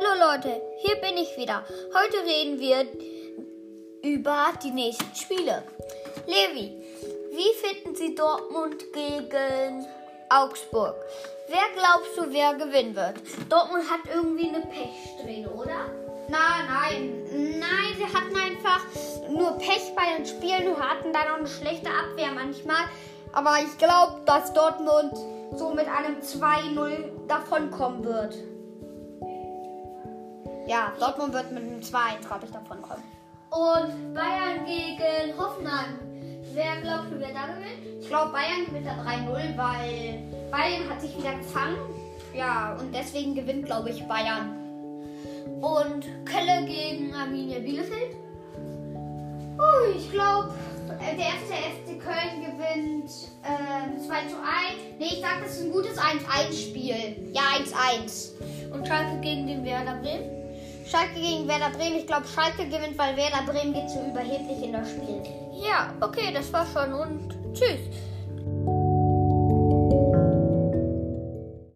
Leute, hier bin ich wieder. Heute reden wir über die nächsten Spiele. Levi, wie finden Sie Dortmund gegen Augsburg? Wer glaubst du, wer gewinnen wird? Dortmund hat irgendwie eine Pechsträhne, oder? Nein, nein, nein, sie hatten einfach nur Pech bei den Spielen und hatten dann auch eine schlechte Abwehr manchmal. Aber ich glaube, dass Dortmund so mit einem 2-0 davonkommen wird. Ja, Dortmund wird mit einem 2-1, glaube ich, davonkommen. Und Bayern gegen Hoffenheim. Wer glaubst du, wer da gewinnt? Ich glaube, Bayern gewinnt da 3-0, weil Bayern hat sich wieder gefangen. Ja, und deswegen gewinnt, glaube ich, Bayern. Und Kölle gegen Arminia Bielefeld? Oh, ich glaube, der erste FC Köln gewinnt äh, 2 zu 1. Nee, ich sag, das ist ein gutes 1-1-Spiel. Ja, 1-1. Und Schalke gegen den Werder Bremen? Schalke gegen Werder Bremen. Ich glaube, Schalke gewinnt, weil Werder Bremen geht zu überheblich in das Spiel. Ja, okay, das war schon und tschüss.